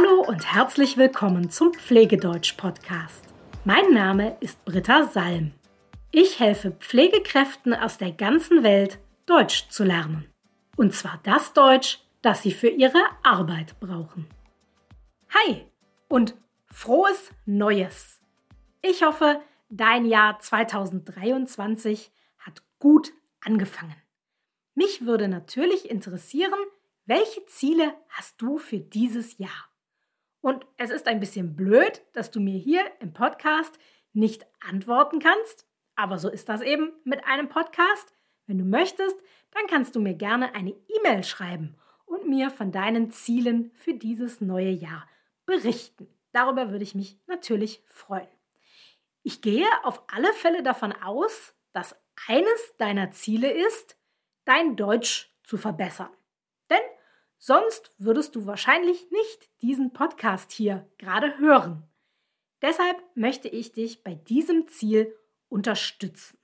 Hallo und herzlich willkommen zum Pflegedeutsch-Podcast. Mein Name ist Britta Salm. Ich helfe Pflegekräften aus der ganzen Welt, Deutsch zu lernen. Und zwar das Deutsch, das sie für ihre Arbeit brauchen. Hi und frohes Neues! Ich hoffe, dein Jahr 2023 hat gut angefangen. Mich würde natürlich interessieren, welche Ziele hast du für dieses Jahr? Und es ist ein bisschen blöd, dass du mir hier im Podcast nicht antworten kannst, aber so ist das eben mit einem Podcast. Wenn du möchtest, dann kannst du mir gerne eine E-Mail schreiben und mir von deinen Zielen für dieses neue Jahr berichten. Darüber würde ich mich natürlich freuen. Ich gehe auf alle Fälle davon aus, dass eines deiner Ziele ist, dein Deutsch zu verbessern. Sonst würdest du wahrscheinlich nicht diesen Podcast hier gerade hören. Deshalb möchte ich dich bei diesem Ziel unterstützen.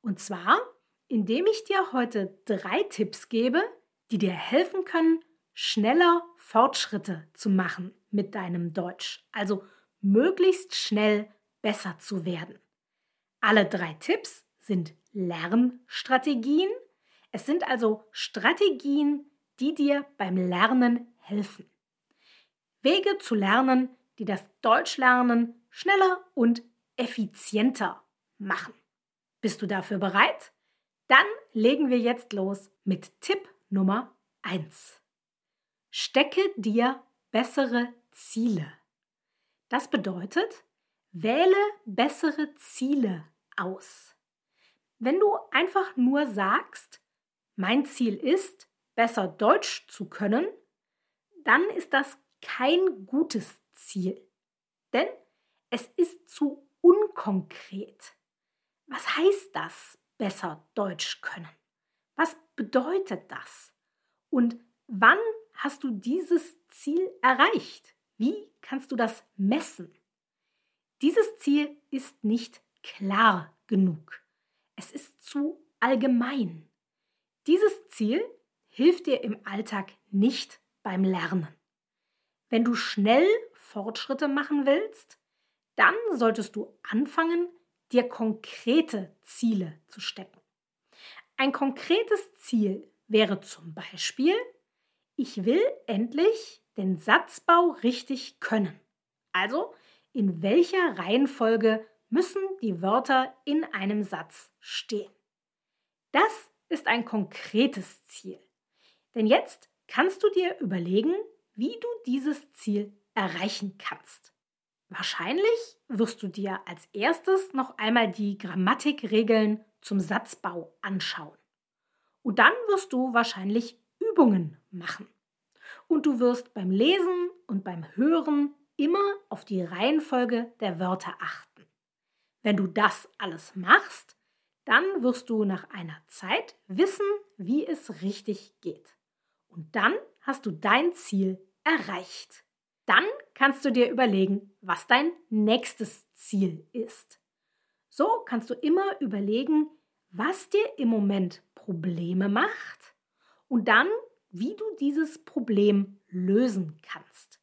Und zwar, indem ich dir heute drei Tipps gebe, die dir helfen können, schneller Fortschritte zu machen mit deinem Deutsch. Also möglichst schnell besser zu werden. Alle drei Tipps sind Lernstrategien. Es sind also Strategien, die dir beim Lernen helfen. Wege zu lernen, die das Deutschlernen schneller und effizienter machen. Bist du dafür bereit? Dann legen wir jetzt los mit Tipp Nummer 1. Stecke dir bessere Ziele. Das bedeutet, wähle bessere Ziele aus. Wenn du einfach nur sagst, mein Ziel ist, besser Deutsch zu können, dann ist das kein gutes Ziel. Denn es ist zu unkonkret. Was heißt das, besser Deutsch können? Was bedeutet das? Und wann hast du dieses Ziel erreicht? Wie kannst du das messen? Dieses Ziel ist nicht klar genug. Es ist zu allgemein. Dieses Ziel hilft dir im Alltag nicht beim Lernen. Wenn du schnell Fortschritte machen willst, dann solltest du anfangen, dir konkrete Ziele zu stecken. Ein konkretes Ziel wäre zum Beispiel, ich will endlich den Satzbau richtig können. Also, in welcher Reihenfolge müssen die Wörter in einem Satz stehen. Das ist ein konkretes Ziel. Denn jetzt kannst du dir überlegen, wie du dieses Ziel erreichen kannst. Wahrscheinlich wirst du dir als erstes noch einmal die Grammatikregeln zum Satzbau anschauen. Und dann wirst du wahrscheinlich Übungen machen. Und du wirst beim Lesen und beim Hören immer auf die Reihenfolge der Wörter achten. Wenn du das alles machst, dann wirst du nach einer Zeit wissen, wie es richtig geht. Und dann hast du dein Ziel erreicht. Dann kannst du dir überlegen, was dein nächstes Ziel ist. So kannst du immer überlegen, was dir im Moment Probleme macht und dann, wie du dieses Problem lösen kannst.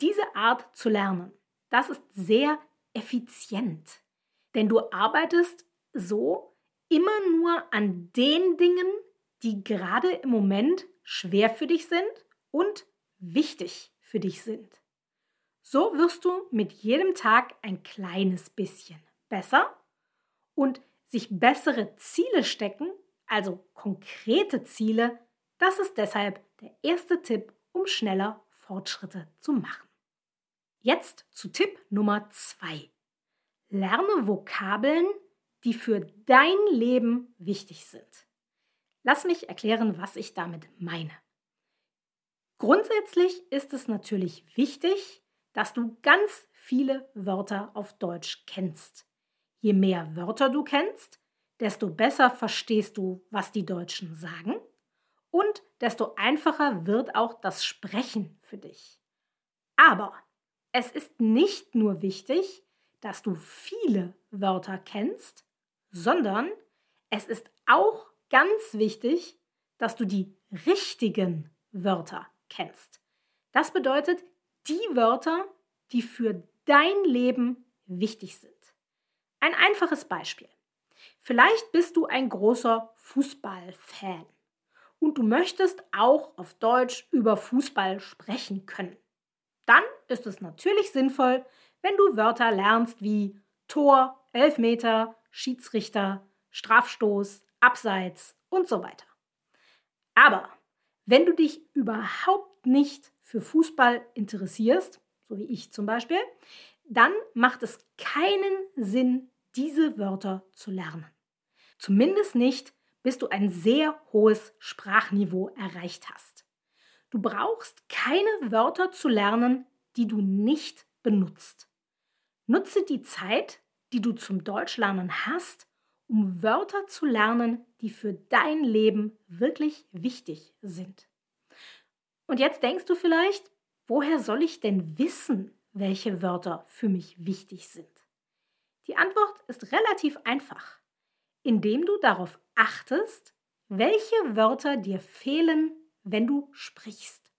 Diese Art zu lernen, das ist sehr effizient, denn du arbeitest so immer nur an den Dingen, die gerade im Moment schwer für dich sind und wichtig für dich sind. So wirst du mit jedem Tag ein kleines bisschen besser und sich bessere Ziele stecken, also konkrete Ziele, das ist deshalb der erste Tipp, um schneller Fortschritte zu machen. Jetzt zu Tipp Nummer 2. Lerne Vokabeln, die für dein Leben wichtig sind. Lass mich erklären, was ich damit meine. Grundsätzlich ist es natürlich wichtig, dass du ganz viele Wörter auf Deutsch kennst. Je mehr Wörter du kennst, desto besser verstehst du, was die Deutschen sagen und desto einfacher wird auch das Sprechen für dich. Aber es ist nicht nur wichtig, dass du viele Wörter kennst, sondern es ist auch ganz wichtig, dass du die richtigen Wörter kennst. Das bedeutet die Wörter, die für dein Leben wichtig sind. Ein einfaches Beispiel. Vielleicht bist du ein großer Fußballfan und du möchtest auch auf Deutsch über Fußball sprechen können. Dann ist es natürlich sinnvoll, wenn du Wörter lernst wie Tor, Elfmeter, Schiedsrichter, Strafstoß, Abseits und so weiter. Aber wenn du dich überhaupt nicht für Fußball interessierst, so wie ich zum Beispiel, dann macht es keinen Sinn, diese Wörter zu lernen. Zumindest nicht, bis du ein sehr hohes Sprachniveau erreicht hast. Du brauchst keine Wörter zu lernen, die du nicht benutzt. Nutze die Zeit, die du zum Deutschlernen hast, um Wörter zu lernen, die für dein Leben wirklich wichtig sind. Und jetzt denkst du vielleicht, woher soll ich denn wissen, welche Wörter für mich wichtig sind? Die Antwort ist relativ einfach, indem du darauf achtest, welche Wörter dir fehlen, wenn du sprichst.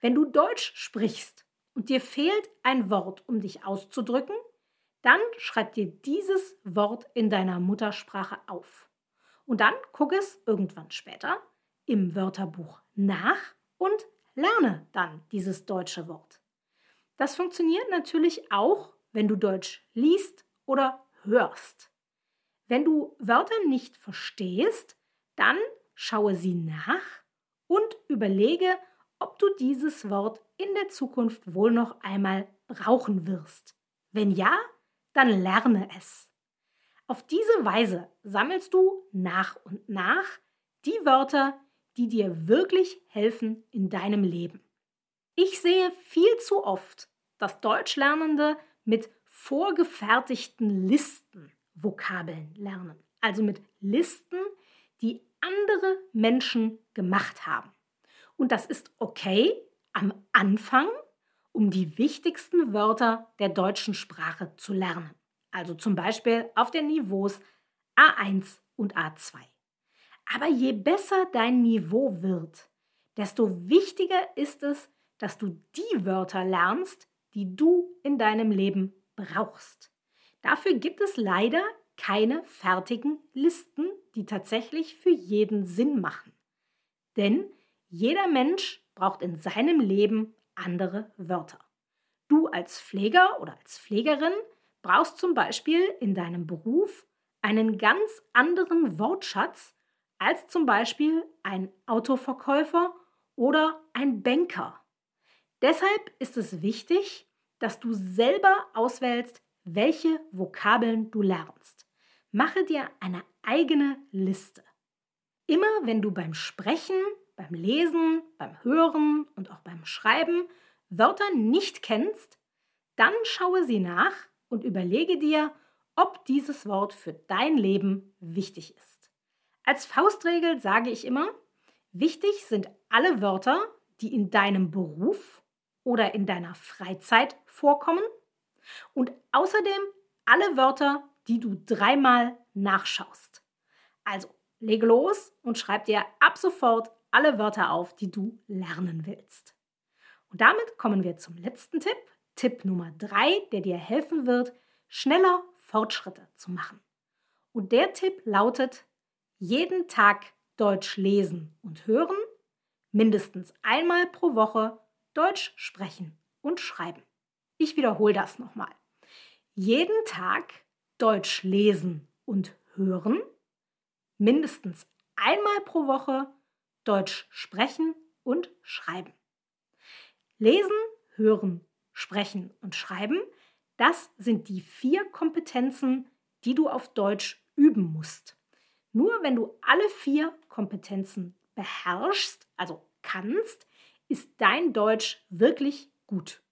Wenn du Deutsch sprichst und dir fehlt ein Wort, um dich auszudrücken, dann schreib dir dieses Wort in deiner Muttersprache auf. Und dann guck es irgendwann später im Wörterbuch nach und lerne dann dieses deutsche Wort. Das funktioniert natürlich auch, wenn du Deutsch liest oder hörst. Wenn du Wörter nicht verstehst, dann schaue sie nach und überlege, ob du dieses Wort in der Zukunft wohl noch einmal brauchen wirst. Wenn ja, dann lerne es. Auf diese Weise sammelst du nach und nach die Wörter, die dir wirklich helfen in deinem Leben. Ich sehe viel zu oft, dass Deutschlernende mit vorgefertigten Listen Vokabeln lernen. Also mit Listen, die andere Menschen gemacht haben. Und das ist okay am Anfang um die wichtigsten Wörter der deutschen Sprache zu lernen. Also zum Beispiel auf den Niveaus A1 und A2. Aber je besser dein Niveau wird, desto wichtiger ist es, dass du die Wörter lernst, die du in deinem Leben brauchst. Dafür gibt es leider keine fertigen Listen, die tatsächlich für jeden Sinn machen. Denn jeder Mensch braucht in seinem Leben andere Wörter. Du als Pfleger oder als Pflegerin brauchst zum Beispiel in deinem Beruf einen ganz anderen Wortschatz als zum Beispiel ein Autoverkäufer oder ein Banker. Deshalb ist es wichtig, dass du selber auswählst, welche Vokabeln du lernst. Mache dir eine eigene Liste. Immer wenn du beim Sprechen beim Lesen, beim Hören und auch beim Schreiben Wörter nicht kennst, dann schaue sie nach und überlege dir, ob dieses Wort für dein Leben wichtig ist. Als Faustregel sage ich immer, wichtig sind alle Wörter, die in deinem Beruf oder in deiner Freizeit vorkommen und außerdem alle Wörter, die du dreimal nachschaust. Also lege los und schreib dir ab sofort alle Wörter auf, die du lernen willst. Und damit kommen wir zum letzten Tipp, Tipp Nummer drei, der dir helfen wird, schneller Fortschritte zu machen. Und der Tipp lautet, jeden Tag Deutsch lesen und hören, mindestens einmal pro Woche Deutsch sprechen und schreiben. Ich wiederhole das nochmal. Jeden Tag Deutsch lesen und hören, mindestens einmal pro Woche Deutsch sprechen und schreiben. Lesen, hören, sprechen und schreiben, das sind die vier Kompetenzen, die du auf Deutsch üben musst. Nur wenn du alle vier Kompetenzen beherrschst, also kannst, ist dein Deutsch wirklich gut.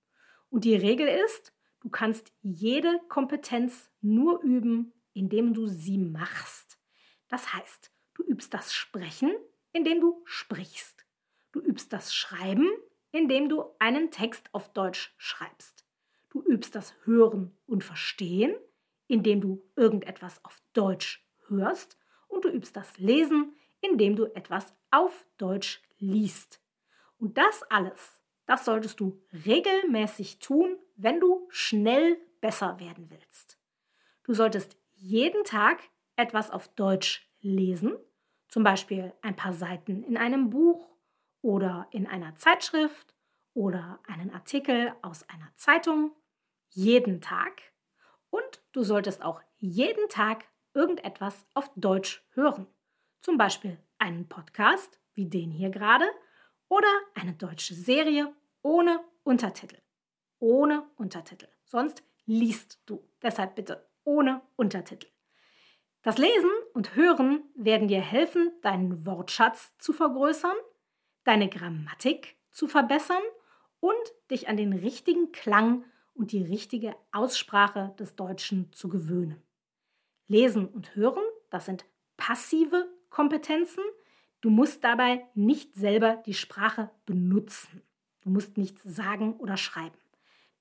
Und die Regel ist, du kannst jede Kompetenz nur üben, indem du sie machst. Das heißt, du übst das Sprechen, indem du sprichst. Du übst das Schreiben, indem du einen Text auf Deutsch schreibst. Du übst das Hören und Verstehen, indem du irgendetwas auf Deutsch hörst. Und du übst das Lesen, indem du etwas auf Deutsch liest. Und das alles Das solltest du regelmäßig tun, wenn du schnell besser werden willst. Du solltest jeden Tag etwas auf Deutsch lesen, zum Beispiel ein paar Seiten in einem Buch oder in einer Zeitschrift oder einen Artikel aus einer Zeitung, jeden Tag. Und du solltest auch jeden Tag irgendetwas auf Deutsch hören. Zum Beispiel einen Podcast wie den hier gerade oder eine deutsche Serie ohne Untertitel. Ohne Untertitel. Sonst liest du. Deshalb bitte ohne Untertitel. Das Lesen und Hören werden dir helfen, deinen Wortschatz zu vergrößern, deine Grammatik zu verbessern und dich an den richtigen Klang und die richtige Aussprache des Deutschen zu gewöhnen. Lesen und Hören, das sind passive Kompetenzen. Du musst dabei nicht selber die Sprache benutzen. Du musst nichts sagen oder schreiben.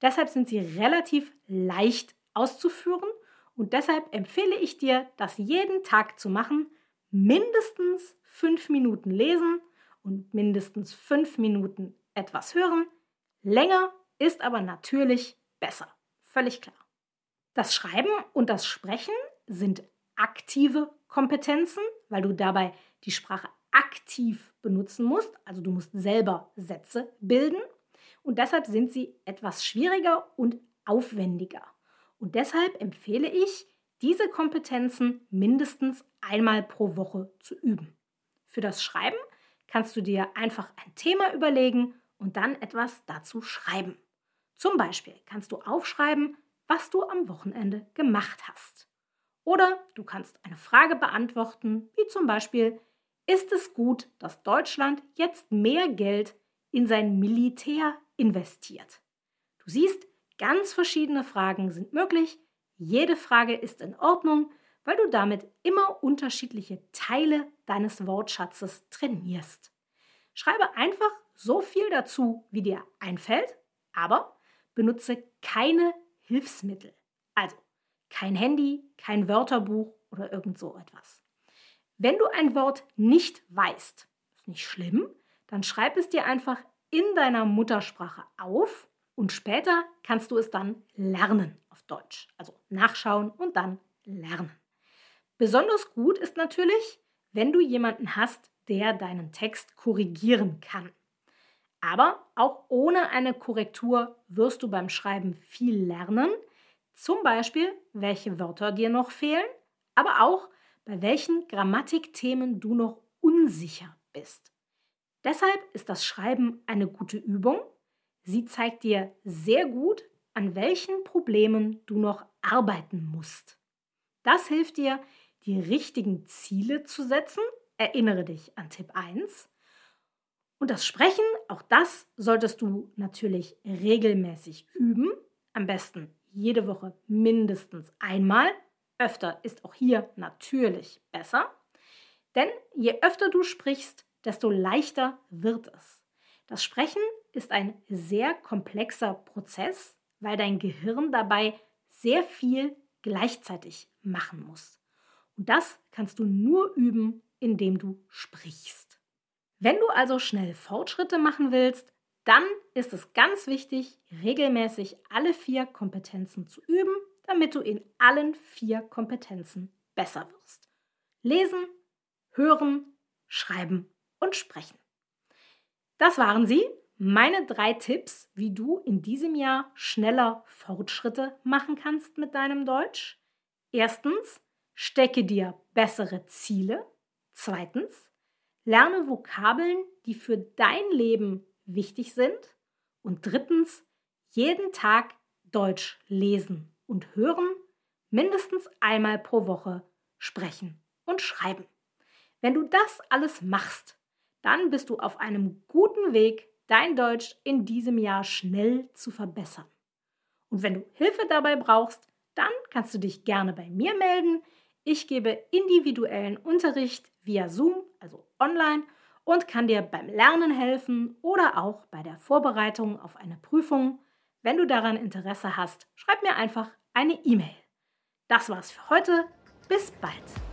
Deshalb sind sie relativ leicht auszuführen und deshalb empfehle ich dir, das jeden Tag zu machen, mindestens fünf Minuten lesen und mindestens fünf Minuten etwas hören. Länger ist aber natürlich besser. Völlig klar. Das Schreiben und das Sprechen sind aktive Kompetenzen, weil du dabei die Sprache aktiv benutzen musst. Also du musst selber Sätze bilden. Und deshalb sind sie etwas schwieriger und aufwendiger. Und deshalb empfehle ich, diese Kompetenzen mindestens einmal pro Woche zu üben. Für das Schreiben kannst du dir einfach ein Thema überlegen und dann etwas dazu schreiben. Zum Beispiel kannst du aufschreiben, was du am Wochenende gemacht hast. Oder du kannst eine Frage beantworten, wie zum Beispiel, ist es gut, dass Deutschland jetzt mehr Geld in sein Militär investiert? Du siehst, Ganz verschiedene Fragen sind möglich. Jede Frage ist in Ordnung, weil du damit immer unterschiedliche Teile deines Wortschatzes trainierst. Schreibe einfach so viel dazu, wie dir einfällt, aber benutze keine Hilfsmittel. Also kein Handy, kein Wörterbuch oder irgend so etwas. Wenn du ein Wort nicht weißt, ist nicht schlimm, dann schreib es dir einfach in deiner Muttersprache auf und später kannst du es dann lernen auf Deutsch. Also nachschauen und dann lernen. Besonders gut ist natürlich, wenn du jemanden hast, der deinen Text korrigieren kann. Aber auch ohne eine Korrektur wirst du beim Schreiben viel lernen. Zum Beispiel, welche Wörter dir noch fehlen, aber auch bei welchen Grammatikthemen du noch unsicher bist. Deshalb ist das Schreiben eine gute Übung Sie zeigt dir sehr gut, an welchen Problemen du noch arbeiten musst. Das hilft dir, die richtigen Ziele zu setzen. Erinnere dich an Tipp 1. Und das Sprechen, auch das solltest du natürlich regelmäßig üben. Am besten jede Woche mindestens einmal. Öfter ist auch hier natürlich besser. Denn je öfter du sprichst, desto leichter wird es. Das Sprechen ist ein sehr komplexer Prozess, weil dein Gehirn dabei sehr viel gleichzeitig machen muss. Und das kannst du nur üben, indem du sprichst. Wenn du also schnell Fortschritte machen willst, dann ist es ganz wichtig, regelmäßig alle vier Kompetenzen zu üben, damit du in allen vier Kompetenzen besser wirst. Lesen, hören, schreiben und sprechen. Das waren sie, meine drei Tipps, wie du in diesem Jahr schneller Fortschritte machen kannst mit deinem Deutsch. Erstens, stecke dir bessere Ziele. Zweitens, lerne Vokabeln, die für dein Leben wichtig sind. Und drittens, jeden Tag Deutsch lesen und hören, mindestens einmal pro Woche sprechen und schreiben. Wenn du das alles machst, dann bist du auf einem guten Weg, dein Deutsch in diesem Jahr schnell zu verbessern. Und wenn du Hilfe dabei brauchst, dann kannst du dich gerne bei mir melden. Ich gebe individuellen Unterricht via Zoom, also online, und kann dir beim Lernen helfen oder auch bei der Vorbereitung auf eine Prüfung. Wenn du daran Interesse hast, schreib mir einfach eine E-Mail. Das war's für heute. Bis bald.